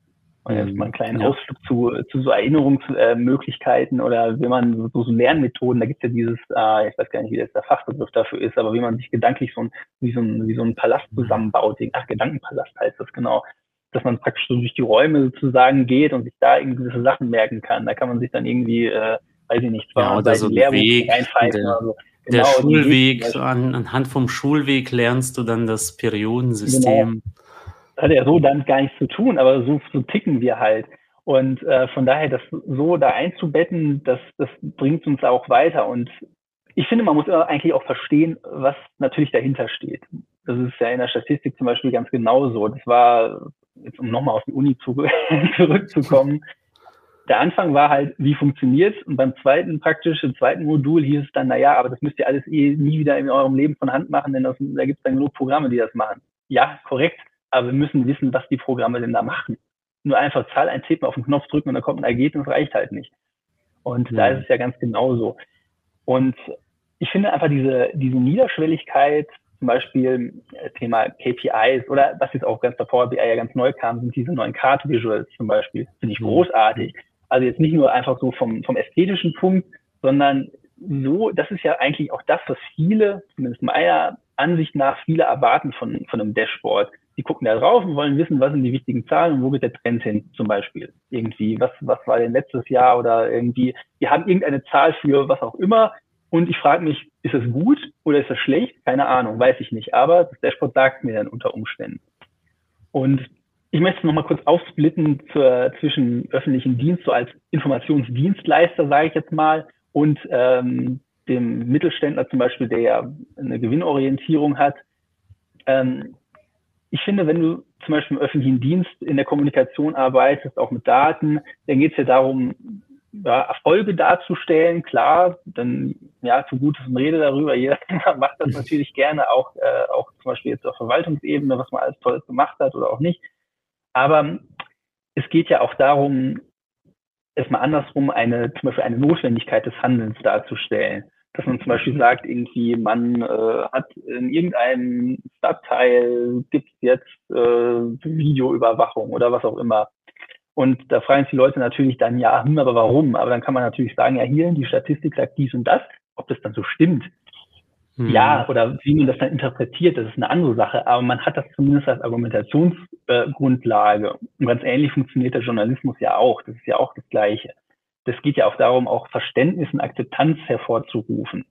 jetzt mal einen kleinen ja. Ausflug zu, zu so Erinnerungsmöglichkeiten oder wie man so, so Lernmethoden, da gibt's ja dieses, äh, ich weiß gar nicht, wie das der Fachbegriff dafür ist, aber wie man sich gedanklich so ein, wie so ein, wie so ein Palast zusammenbaut, ach, Gedankenpalast heißt das genau dass man praktisch so durch die Räume sozusagen geht und sich da irgendwie gewisse Sachen merken kann. Da kann man sich dann irgendwie, äh, weiß ich nicht, zwar ja, oder so Weg, der, oder so. Genau, der Schulweg, so an, anhand vom Schulweg lernst du dann das Periodensystem. Genau. Das hat ja so dann gar nichts zu tun, aber so, so ticken wir halt. Und äh, von daher, das so da einzubetten, das, das bringt uns auch weiter. Und ich finde, man muss eigentlich auch verstehen, was natürlich dahinter steht. Das ist ja in der Statistik zum Beispiel ganz genauso. Das war jetzt um nochmal auf die Uni zu, zurückzukommen, der Anfang war halt, wie funktioniert's? Und beim zweiten praktisch, im zweiten Modul hieß es dann, na ja, aber das müsst ihr alles eh nie wieder in eurem Leben von Hand machen, denn das, da gibt es dann genug Programme, die das machen. Ja, korrekt, aber wir müssen wissen, was die Programme denn da machen. Nur einfach Zahl eintippen, auf den Knopf drücken und dann kommt ein Ergebnis, reicht halt nicht. Und ja. da ist es ja ganz genauso. Und ich finde einfach diese, diese Niederschwelligkeit zum Beispiel äh, Thema KPIs oder was jetzt auch ganz bei Power BI ja ganz neu kam, sind diese neuen Card Visuals zum Beispiel. Finde ich mhm. großartig. Also jetzt nicht nur einfach so vom, vom ästhetischen Punkt, sondern so, das ist ja eigentlich auch das, was viele, zumindest meiner Ansicht nach, viele erwarten von, von einem Dashboard. Die die gucken da drauf und wollen wissen, was sind die wichtigen Zahlen und wo geht der Trend hin, zum Beispiel. Irgendwie, was, was war denn letztes Jahr oder irgendwie, wir haben irgendeine Zahl für was auch immer und ich frage mich, ist es gut oder ist es schlecht? Keine Ahnung, weiß ich nicht. Aber das Dashboard sagt mir dann unter Umständen. Und ich möchte es nochmal kurz aufsplitten zur, zwischen öffentlichen Dienst, so als Informationsdienstleister, sage ich jetzt mal, und ähm, dem Mittelständler zum Beispiel, der ja eine Gewinnorientierung hat. Ähm, ich finde, wenn du zum Beispiel im öffentlichen Dienst in der Kommunikation arbeitest, auch mit Daten, dann geht es ja darum, ja, Erfolge darzustellen, klar, dann ja, zu gutes Rede darüber, jeder macht das natürlich gerne, auch, äh, auch zum Beispiel jetzt auf Verwaltungsebene, was man alles Tolles gemacht hat oder auch nicht. Aber es geht ja auch darum, erstmal andersrum eine, zum Beispiel eine Notwendigkeit des Handelns darzustellen. Dass man zum Beispiel sagt, irgendwie, man äh, hat in irgendeinem Stadtteil gibt es jetzt äh, Videoüberwachung oder was auch immer. Und da fragen sich die Leute natürlich dann, ja, hm, aber warum? Aber dann kann man natürlich sagen, ja, hier, die Statistik sagt dies und das. Ob das dann so stimmt, hm. Ja, oder wie man das dann interpretiert, das ist eine andere Sache, aber man hat das zumindest als Argumentationsgrundlage. Äh, und ganz ähnlich funktioniert der Journalismus ja auch. Das ist ja auch das Gleiche. Das geht ja auch darum, auch Verständnis und Akzeptanz hervorzurufen.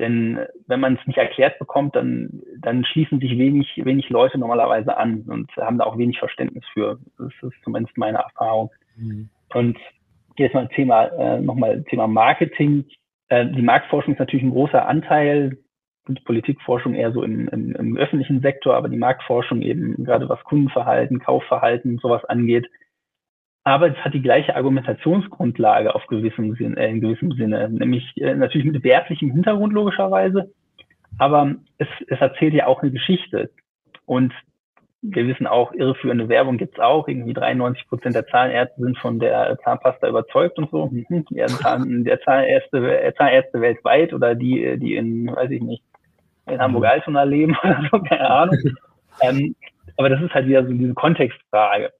Denn wenn man es nicht erklärt bekommt, dann, dann schließen sich wenig, wenig Leute normalerweise an und haben da auch wenig Verständnis für. Das ist zumindest meine Erfahrung. Mhm. Und jetzt mal Thema, äh, nochmal Thema Marketing. Äh, die Marktforschung ist natürlich ein großer Anteil die Politikforschung eher so im, im, im öffentlichen Sektor, aber die Marktforschung eben gerade was Kundenverhalten, Kaufverhalten, sowas angeht. Aber es hat die gleiche Argumentationsgrundlage auf gewissem Sinn, äh, in gewissem Sinne, nämlich äh, natürlich mit wertlichem Hintergrund logischerweise, aber es, es erzählt ja auch eine Geschichte. Und wir wissen auch, irreführende Werbung gibt's auch. Irgendwie 93 Prozent der Zahnärzte sind von der Zahnpasta überzeugt und so. Mhm. Der, Zahn, der Zahnärzte, Zahnärzte weltweit oder die, die in, weiß ich nicht, in Hamburg-Altona leben oder so, keine Ahnung. ähm, aber das ist halt wieder so diese Kontextfrage.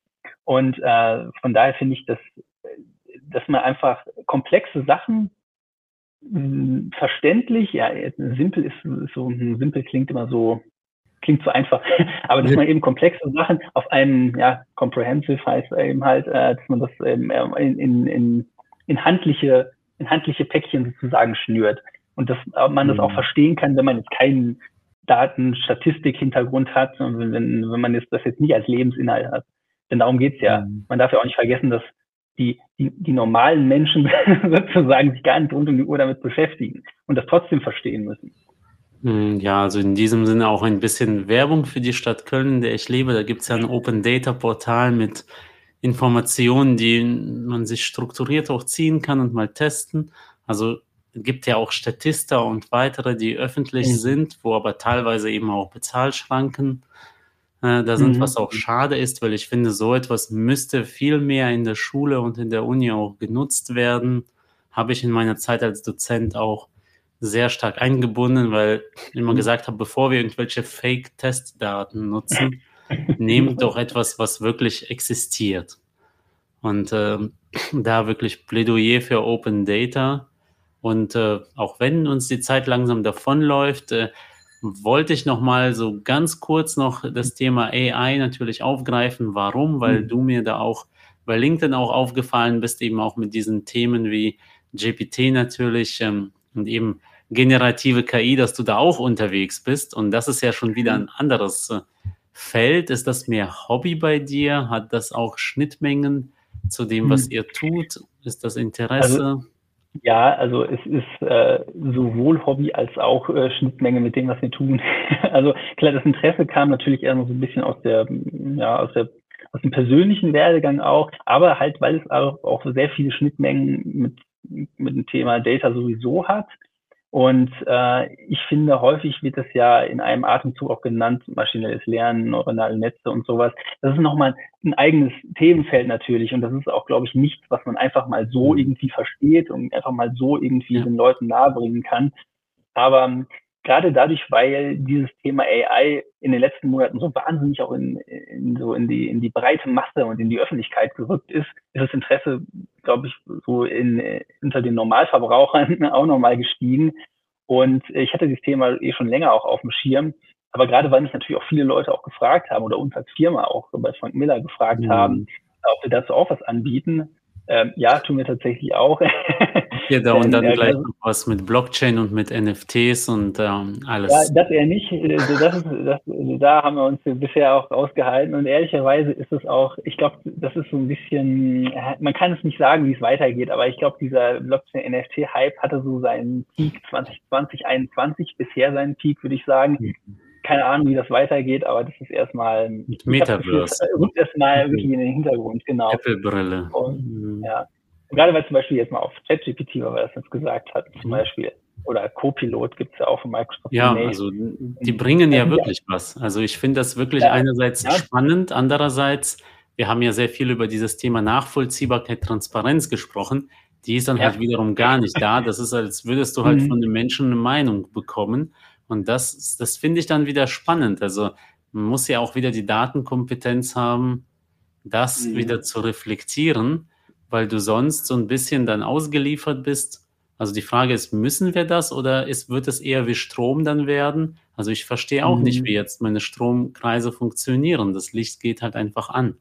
Und äh, von daher finde ich, dass, dass man einfach komplexe Sachen mh, hm, verständlich, ja, simpel ist, so, simpel klingt immer so, klingt so einfach, aber dass man eben komplexe Sachen auf einem, ja, comprehensive heißt eben halt, äh, dass man das ähm, in, in, in, in handliche, in handliche Päckchen sozusagen schnürt und dass man das auch mhm. verstehen kann, wenn man jetzt keinen Daten, Statistik, Hintergrund hat, wenn, wenn man jetzt, das jetzt nicht als Lebensinhalt hat. Denn darum geht's ja. Mhm. Man darf ja auch nicht vergessen, dass die, die, die normalen Menschen sozusagen sich gar nicht rund um die Uhr damit beschäftigen und das trotzdem verstehen müssen. Mhm, ja, also in diesem Sinne auch ein bisschen Werbung für die Stadt Köln, in der ich lebe. Da gibt es ja ein Open Data Portal mit Informationen, die man sich strukturiert auch ziehen kann und mal testen. Also gibt ja auch Statista und weitere, die öffentlich mhm. sind, wo aber teilweise eben auch Bezahlschranken äh, da sind, mhm. was auch schade ist, weil ich finde, so etwas müsste viel mehr in der Schule und in der Uni auch genutzt werden. Habe ich in meiner Zeit als Dozent auch sehr stark eingebunden, weil ich immer mhm. gesagt habe, bevor wir irgendwelche Fake-Testdaten nutzen, nehmt doch etwas, was wirklich existiert. Und äh, da wirklich Plädoyer für Open Data und äh, auch wenn uns die Zeit langsam davonläuft, äh, wollte ich noch mal so ganz kurz noch das Thema AI natürlich aufgreifen. Warum? Weil mhm. du mir da auch bei LinkedIn auch aufgefallen bist, eben auch mit diesen Themen wie GPT natürlich ähm, und eben generative KI, dass du da auch unterwegs bist. Und das ist ja schon wieder ein anderes äh, Feld. Ist das mehr Hobby bei dir? Hat das auch Schnittmengen zu dem, was mhm. ihr tut? Ist das Interesse? Also ja, also es ist äh, sowohl Hobby als auch äh, Schnittmenge mit dem, was wir tun. also klar, das Interesse kam natürlich eher so ein bisschen aus der, ja, aus der aus dem persönlichen Werdegang auch, aber halt, weil es auch, auch sehr viele Schnittmengen mit, mit dem Thema Data sowieso hat. Und äh, ich finde, häufig wird das ja in einem Atemzug auch genannt, maschinelles Lernen, neuronale Netze und sowas. Das ist nochmal ein eigenes Themenfeld natürlich. Und das ist auch, glaube ich, nichts, was man einfach mal so mhm. irgendwie versteht und einfach mal so irgendwie ja. den Leuten nahebringen kann. Aber ähm, gerade dadurch, weil dieses Thema AI in den letzten Monaten so wahnsinnig auch in, in so in die in die breite Masse und in die Öffentlichkeit gerückt ist, ist das Interesse glaube ich, so in, unter den Normalverbrauchern auch nochmal gestiegen. Und ich hatte das Thema eh schon länger auch auf dem Schirm. Aber gerade weil mich natürlich auch viele Leute auch gefragt haben oder uns als Firma auch bei Frank Miller gefragt mhm. haben, ob wir dazu auch was anbieten, ähm, ja, tun wir tatsächlich auch. Ja, da und dann gleich noch was mit Blockchain und mit NFTs und ähm, alles. Ja, das eher nicht. Also das ist, das, also da haben wir uns bisher auch ausgehalten und ehrlicherweise ist es auch, ich glaube, das ist so ein bisschen, man kann es nicht sagen, wie es weitergeht, aber ich glaube, dieser Blockchain-NFT-Hype hatte so seinen Peak 2020, 2021, bisher seinen Peak, würde ich sagen. Mhm keine Ahnung, wie das weitergeht, aber das ist erstmal Mit Metaverse. Rückt erstmal wirklich in den Hintergrund, genau. Apple-Brille. Mhm. Ja. Gerade weil zum Beispiel jetzt mal auf ChatGPT, weil wir das jetzt gesagt hat, zum mhm. Beispiel, oder Copilot gibt es ja auch von Microsoft. Ja, also die bringen ja wirklich was. Also ich finde das wirklich ja, einerseits ja. spannend, andererseits, wir haben ja sehr viel über dieses Thema Nachvollziehbarkeit, Transparenz gesprochen. Die ist dann ja. halt wiederum gar nicht da. Das ist, als würdest du halt mhm. von den Menschen eine Meinung bekommen. Und das, das finde ich dann wieder spannend. Also man muss ja auch wieder die Datenkompetenz haben, das mhm. wieder zu reflektieren, weil du sonst so ein bisschen dann ausgeliefert bist. Also die Frage ist, müssen wir das oder ist, wird es eher wie Strom dann werden? Also ich verstehe auch mhm. nicht, wie jetzt meine Stromkreise funktionieren. Das Licht geht halt einfach an.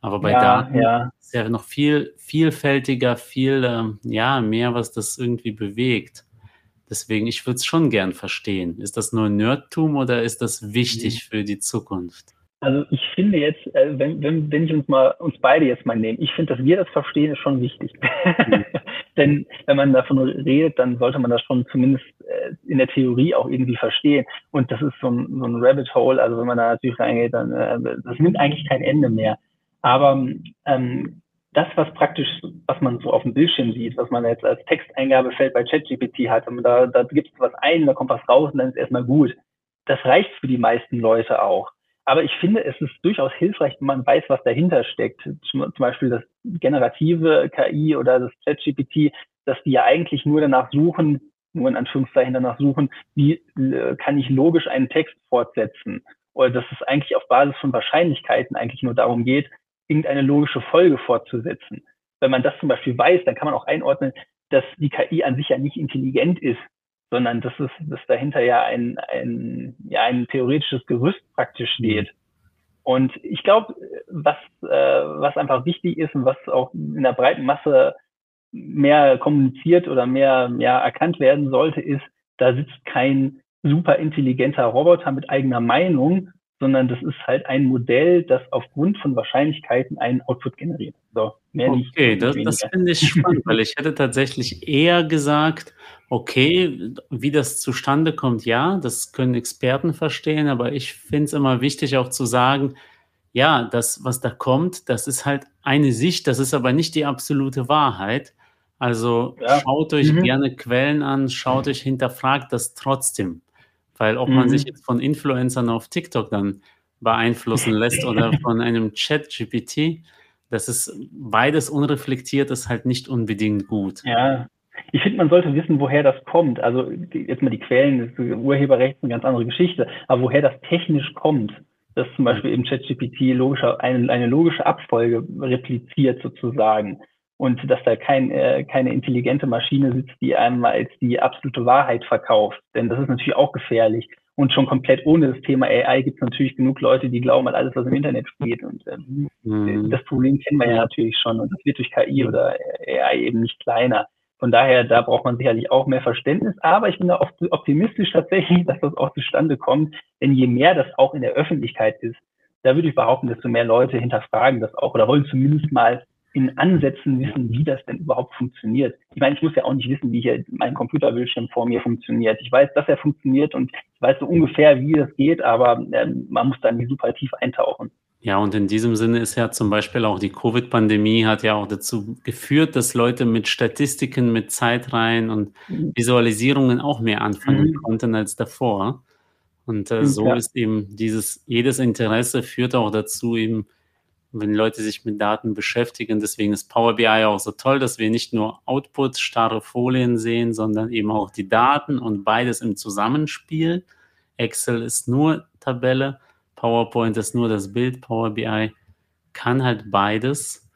Aber bei ja, Daten ja. ist ja noch viel vielfältiger, viel ähm, ja, mehr, was das irgendwie bewegt. Deswegen, ich würde es schon gern verstehen. Ist das nur Nerdtum oder ist das wichtig mhm. für die Zukunft? Also ich finde jetzt, äh, wenn, wenn, wenn ich uns mal uns beide jetzt mal nehme, ich finde, dass wir das verstehen, ist schon wichtig. Mhm. Denn wenn man davon redet, dann sollte man das schon zumindest äh, in der Theorie auch irgendwie verstehen. Und das ist so ein, so ein Rabbit Hole, also wenn man da natürlich reingeht, dann äh, das nimmt eigentlich kein Ende mehr. Aber ähm, das, was praktisch, was man so auf dem Bildschirm sieht, was man jetzt als Texteingabefeld bei ChatGPT hat, und da, da gibt es was ein, da kommt was raus und dann ist erstmal gut. Das reicht für die meisten Leute auch. Aber ich finde, es ist durchaus hilfreich, wenn man weiß, was dahinter steckt. Zum Beispiel das generative KI oder das ChatGPT, dass die ja eigentlich nur danach suchen, nur in Anführungszeichen danach suchen, wie äh, kann ich logisch einen Text fortsetzen? Oder dass es eigentlich auf Basis von Wahrscheinlichkeiten eigentlich nur darum geht, irgendeine logische Folge fortzusetzen. Wenn man das zum Beispiel weiß, dann kann man auch einordnen, dass die KI an sich ja nicht intelligent ist, sondern dass es, dass dahinter ja ein, ein, ja, ein theoretisches Gerüst praktisch steht. Und ich glaube, was, äh, was einfach wichtig ist und was auch in der breiten Masse mehr kommuniziert oder mehr, mehr erkannt werden sollte, ist, da sitzt kein super intelligenter Roboter mit eigener Meinung, sondern das ist halt ein Modell, das aufgrund von Wahrscheinlichkeiten einen Output generiert. So, mehr nicht. Okay, das, das finde ich spannend, weil ich hätte tatsächlich eher gesagt, okay, wie das zustande kommt, ja, das können Experten verstehen, aber ich finde es immer wichtig auch zu sagen, ja, das, was da kommt, das ist halt eine Sicht, das ist aber nicht die absolute Wahrheit. Also ja. schaut euch mhm. gerne Quellen an, schaut euch, hinterfragt das trotzdem. Weil ob mhm. man sich jetzt von Influencern auf TikTok dann beeinflussen lässt oder von einem Chat-GPT, das ist beides unreflektiert, ist halt nicht unbedingt gut. Ja, ich finde, man sollte wissen, woher das kommt. Also jetzt mal die Quellen, das Urheberrecht ist eine ganz andere Geschichte, aber woher das technisch kommt, dass zum Beispiel eben ChatGPT logischer, eine, eine logische Abfolge repliziert sozusagen und dass da kein, äh, keine intelligente Maschine sitzt, die einem als die absolute Wahrheit verkauft. Denn das ist natürlich auch gefährlich. Und schon komplett ohne das Thema AI gibt es natürlich genug Leute, die glauben an alles, was im Internet steht. Und ähm, mhm. das Problem kennen wir ja natürlich schon. Und das wird durch KI oder AI eben nicht kleiner. Von daher, da braucht man sicherlich auch mehr Verständnis. Aber ich bin da optimistisch tatsächlich, dass das auch zustande kommt. Denn je mehr das auch in der Öffentlichkeit ist, da würde ich behaupten, desto mehr Leute hinterfragen das auch oder wollen zumindest mal in Ansätzen wissen, wie das denn überhaupt funktioniert. Ich meine, ich muss ja auch nicht wissen, wie hier mein Computerbildschirm vor mir funktioniert. Ich weiß, dass er funktioniert und ich weiß so ungefähr, wie das geht, aber äh, man muss da nicht super tief eintauchen. Ja, und in diesem Sinne ist ja zum Beispiel auch die Covid-Pandemie hat ja auch dazu geführt, dass Leute mit Statistiken, mit Zeitreihen und mhm. Visualisierungen auch mehr anfangen mhm. konnten als davor. Und äh, so ja. ist eben dieses, jedes Interesse führt auch dazu, eben wenn Leute sich mit Daten beschäftigen. Deswegen ist Power BI auch so toll, dass wir nicht nur Output, starre Folien sehen, sondern eben auch die Daten und beides im Zusammenspiel. Excel ist nur Tabelle, PowerPoint ist nur das Bild, Power BI kann halt beides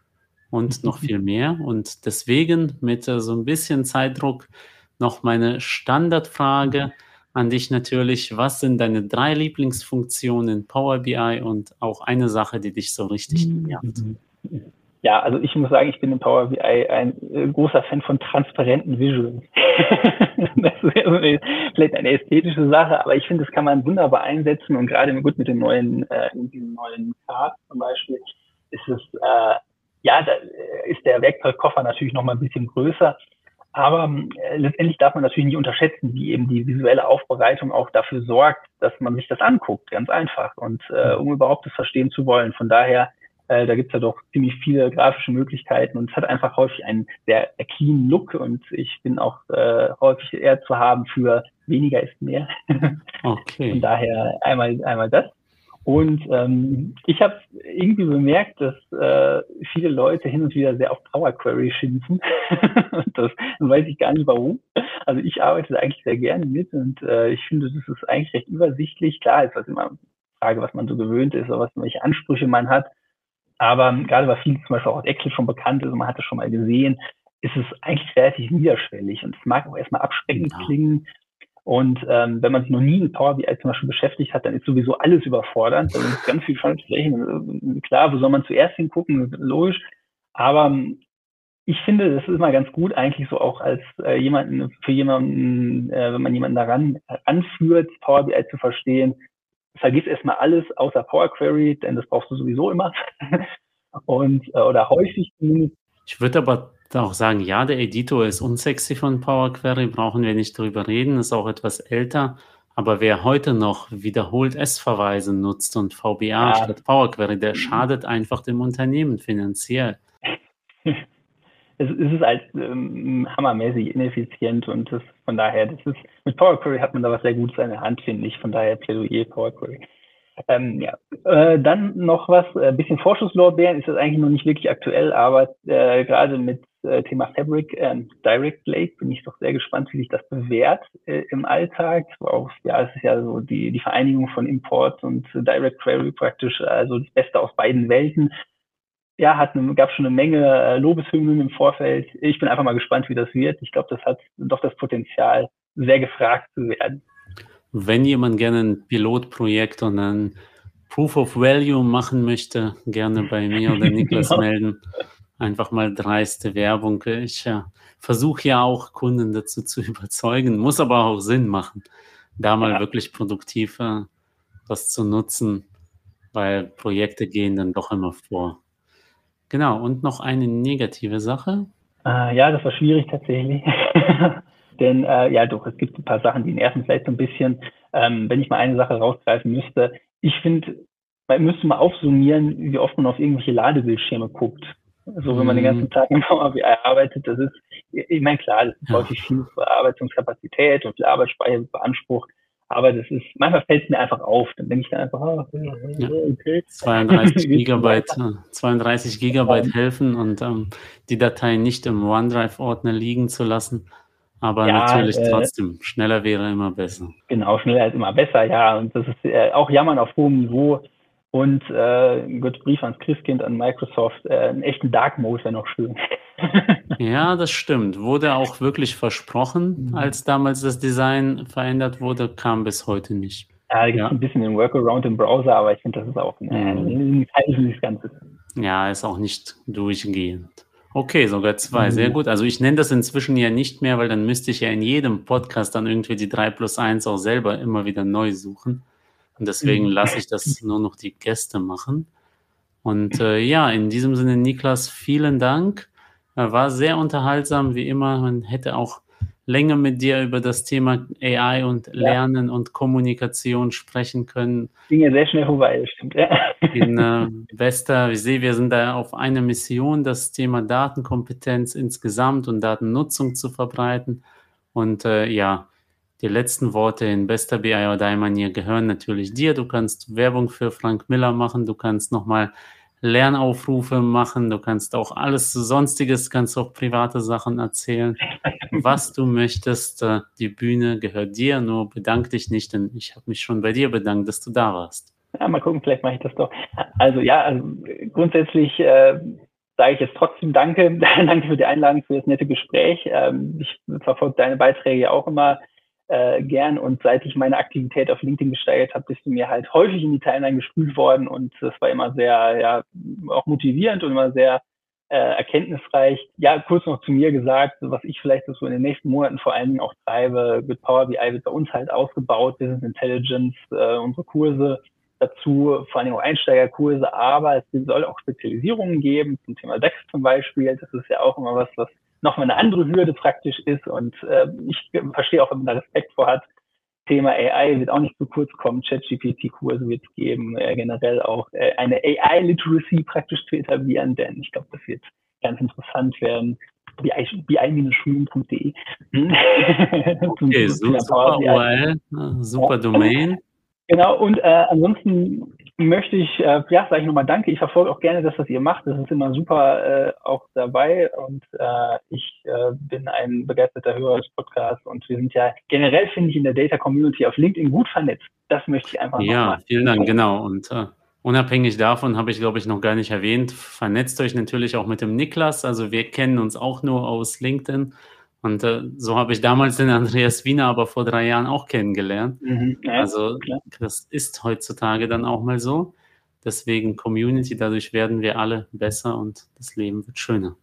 und noch viel mehr. Und deswegen mit so ein bisschen Zeitdruck noch meine Standardfrage. an dich natürlich. Was sind deine drei Lieblingsfunktionen in Power BI und auch eine Sache, die dich so richtig nervt? Ja, also ich muss sagen, ich bin in Power BI ein äh, großer Fan von transparenten Visuals. das ist vielleicht eine ästhetische Sache, aber ich finde, das kann man wunderbar einsetzen und gerade gut mit den neuen, äh, diesen neuen Cards zum Beispiel ist es, äh, ja, da ist der Werkzeugkoffer natürlich noch mal ein bisschen größer, aber äh, letztendlich darf man natürlich nicht unterschätzen, wie eben die visuelle Aufbereitung auch dafür sorgt, dass man sich das anguckt, ganz einfach und äh, um überhaupt das verstehen zu wollen. Von daher äh, da gibt es ja doch ziemlich viele grafische Möglichkeiten und es hat einfach häufig einen sehr clean Look und ich bin auch äh, häufig eher zu haben für weniger ist mehr. Okay. Von daher einmal, einmal das. Und ähm, ich habe irgendwie bemerkt, dass äh, viele Leute hin und wieder sehr auf Power Query schimpfen. das, das weiß ich gar nicht warum. Also ich arbeite da eigentlich sehr gerne mit und äh, ich finde, das ist eigentlich recht übersichtlich. Klar ist das immer eine Frage, was man so gewöhnt ist oder was, welche Ansprüche man hat. Aber gerade weil viel zum Beispiel auch aus Excel schon bekannt ist und man hat es schon mal gesehen, ist es eigentlich relativ niederschwellig und es mag auch erstmal abschreckend ja. klingen. Und ähm, wenn man sich noch nie mit Power BI zum Beispiel beschäftigt hat, dann ist sowieso alles überfordernd. Dann ist ganz viel Schaltflächen. Klar, wo soll man zuerst hingucken? Logisch. Aber ähm, ich finde, das ist mal ganz gut, eigentlich so auch als äh, jemanden, für jemanden, äh, wenn man jemanden daran anführt, Power BI zu verstehen, vergiss erstmal alles außer Power Query, denn das brauchst du sowieso immer. Und, äh, oder häufig zumindest. Ich würde aber auch sagen, ja, der Editor ist unsexy von Power Query, brauchen wir nicht drüber reden, ist auch etwas älter. Aber wer heute noch wiederholt S-Verweise nutzt und VBA ja. statt Power Query, der schadet einfach dem Unternehmen finanziell. es, es ist halt ähm, hammermäßig ineffizient und das, von daher, das ist, mit Power Query hat man da was sehr Gutes in der Hand, finde ich. Von daher Plädoyer Power Query. Ähm, ja. Äh, dann noch was, ein äh, bisschen Vorschusslorbeeren ist das eigentlich noch nicht wirklich aktuell, aber äh, gerade mit äh, Thema Fabric ähm, Direct Lake bin ich doch sehr gespannt, wie sich das bewährt äh, im Alltag. Auch, ja, es ist ja so die, die Vereinigung von Import und Direct Query praktisch, also das Beste aus beiden Welten ja, hat eine, gab schon eine Menge äh, Lobeshymnen im Vorfeld. Ich bin einfach mal gespannt, wie das wird. Ich glaube, das hat doch das Potenzial, sehr gefragt zu werden. Wenn jemand gerne ein Pilotprojekt und ein Proof of Value machen möchte, gerne bei mir oder Niklas genau. melden. Einfach mal dreiste Werbung. Ich ja, versuche ja auch Kunden dazu zu überzeugen, muss aber auch Sinn machen, da mal ja. wirklich produktiv äh, was zu nutzen, weil Projekte gehen dann doch immer vor. Genau, und noch eine negative Sache. Äh, ja, das war schwierig tatsächlich. Denn äh, ja, doch, es gibt ein paar Sachen, die nerven vielleicht so ein bisschen. Ähm, wenn ich mal eine Sache rausgreifen müsste, ich finde, man müsste mal aufsummieren, wie oft man auf irgendwelche Ladebildschirme guckt. Also wenn man den ganzen mhm. Tag im VABI arbeitet, das ist, ich meine, klar, das ist ja. häufig viel Verarbeitungskapazität und viel Arbeitsspeicher beansprucht. Aber das ist, manchmal fällt es mir einfach auf. Dann denke ich dann einfach, oh, okay. 32 Gigabyte, 32 Gigabyte helfen und ähm, die Datei nicht im OneDrive-Ordner liegen zu lassen. Aber ja, natürlich äh, trotzdem, schneller wäre immer besser. Genau, schneller ist immer besser, ja. Und das ist äh, auch Jammern auf hohem Niveau. Und äh, Brief ans Christkind, an Microsoft, äh, einen echten Dark Mode wäre noch schön. ja, das stimmt. Wurde auch wirklich versprochen, mhm. als damals das Design verändert wurde, kam bis heute nicht. Ja, da gibt es ja. ein bisschen den Workaround im Browser, aber ich finde, das ist auch ein, das Ganze. Ja, ist auch nicht durchgehend. Okay, sogar zwei, sehr mhm. gut. Also ich nenne das inzwischen ja nicht mehr, weil dann müsste ich ja in jedem Podcast dann irgendwie die 3 plus 1 auch selber immer wieder neu suchen. Und deswegen mhm. lasse ich das nur noch die Gäste machen. Und äh, ja, in diesem Sinne, Niklas, vielen Dank. War sehr unterhaltsam, wie immer. Man hätte auch länger mit dir über das Thema AI und Lernen ja. und Kommunikation sprechen können. Ging ja sehr schnell vorbei, das stimmt. Ja. In äh, Vesta, ich sehe, wir sind da auf einer Mission, das Thema Datenkompetenz insgesamt und Datennutzung zu verbreiten. Und äh, ja, die letzten Worte in bester BI oder Manier gehören natürlich dir. Du kannst Werbung für Frank Miller machen, du kannst nochmal Lernaufrufe machen, du kannst auch alles sonstiges, kannst auch private Sachen erzählen, was du möchtest. Äh, die Bühne gehört dir, nur bedank dich nicht, denn ich habe mich schon bei dir bedankt, dass du da warst. Ja, mal gucken, vielleicht mache ich das doch. Also ja, also grundsätzlich äh, sage ich jetzt trotzdem Danke, danke für die Einladung, für das nette Gespräch. Ähm, ich verfolge deine Beiträge auch immer äh, gern. Und seit ich meine Aktivität auf LinkedIn gesteigert habe, bist du mir halt häufig in die Timeline gespült worden und das war immer sehr, ja, auch motivierend und immer sehr äh, erkenntnisreich. Ja, kurz noch zu mir gesagt, was ich vielleicht so in den nächsten Monaten vor allen Dingen auch treibe, mit Power BI wird bei uns halt ausgebaut, Business Intelligence, äh, unsere Kurse dazu, vor allem auch Einsteigerkurse, aber es soll auch Spezialisierungen geben zum Thema DAX zum Beispiel. Das ist ja auch immer was, was nochmal eine andere Hürde praktisch ist und äh, ich verstehe auch, wenn man da Respekt vor hat. Thema AI wird auch nicht zu kurz kommen. ChatGPT-Kurse wird es geben, äh, generell auch äh, eine AI-Literacy praktisch zu etablieren, denn ich glaube, das wird ganz interessant werden. bi-schulen.de. okay, super URL, super Domain. Genau, und äh, ansonsten möchte ich, äh, ja, sage ich nochmal Danke. Ich verfolge auch gerne das, was ihr macht. Das ist immer super äh, auch dabei. Und äh, ich äh, bin ein begeisterter Hörer des Podcasts. Und wir sind ja generell, finde ich, in der Data Community auf LinkedIn gut vernetzt. Das möchte ich einfach Ja, machen. vielen Dank, genau. Und äh, unabhängig davon habe ich, glaube ich, noch gar nicht erwähnt, vernetzt euch natürlich auch mit dem Niklas. Also wir kennen uns auch nur aus LinkedIn. Und äh, so habe ich damals den Andreas Wiener aber vor drei Jahren auch kennengelernt. Mhm, ja, also klar. das ist heutzutage dann auch mal so. Deswegen Community, dadurch werden wir alle besser und das Leben wird schöner.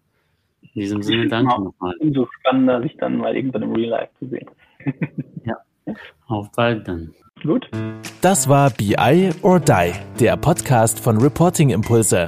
In diesem Sinne, danke genau. nochmal. Umso spannender, sich dann mal irgendwann im Real Life zu sehen. ja, auf bald dann. Gut. Das war BI or Die, der Podcast von Reporting Impulse.